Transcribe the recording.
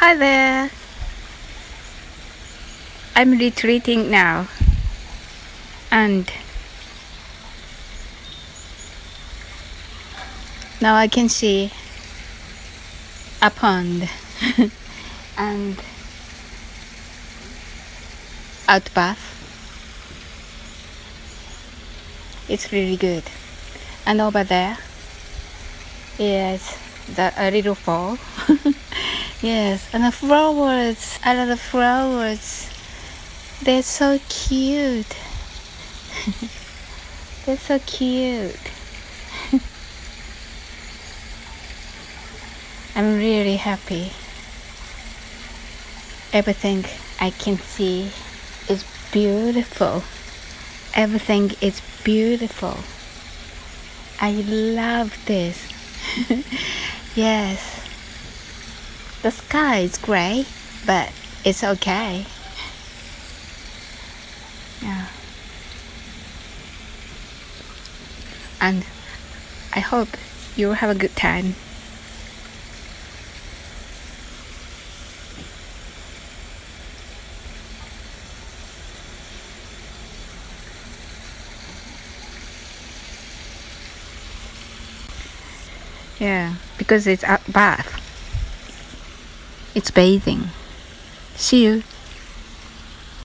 Hi there. I'm retreating now. And now I can see a pond and out bath. It's really good. And over there is the a little fall. yes, and the flowers. I love the flowers. They're so cute. They're so cute. I'm really happy. Everything I can see is beautiful. Everything is beautiful. I love this. yes. The sky is gray, but it's okay. Yeah. And I hope you have a good time. Yeah, because it's a bath. It's bathing. See you.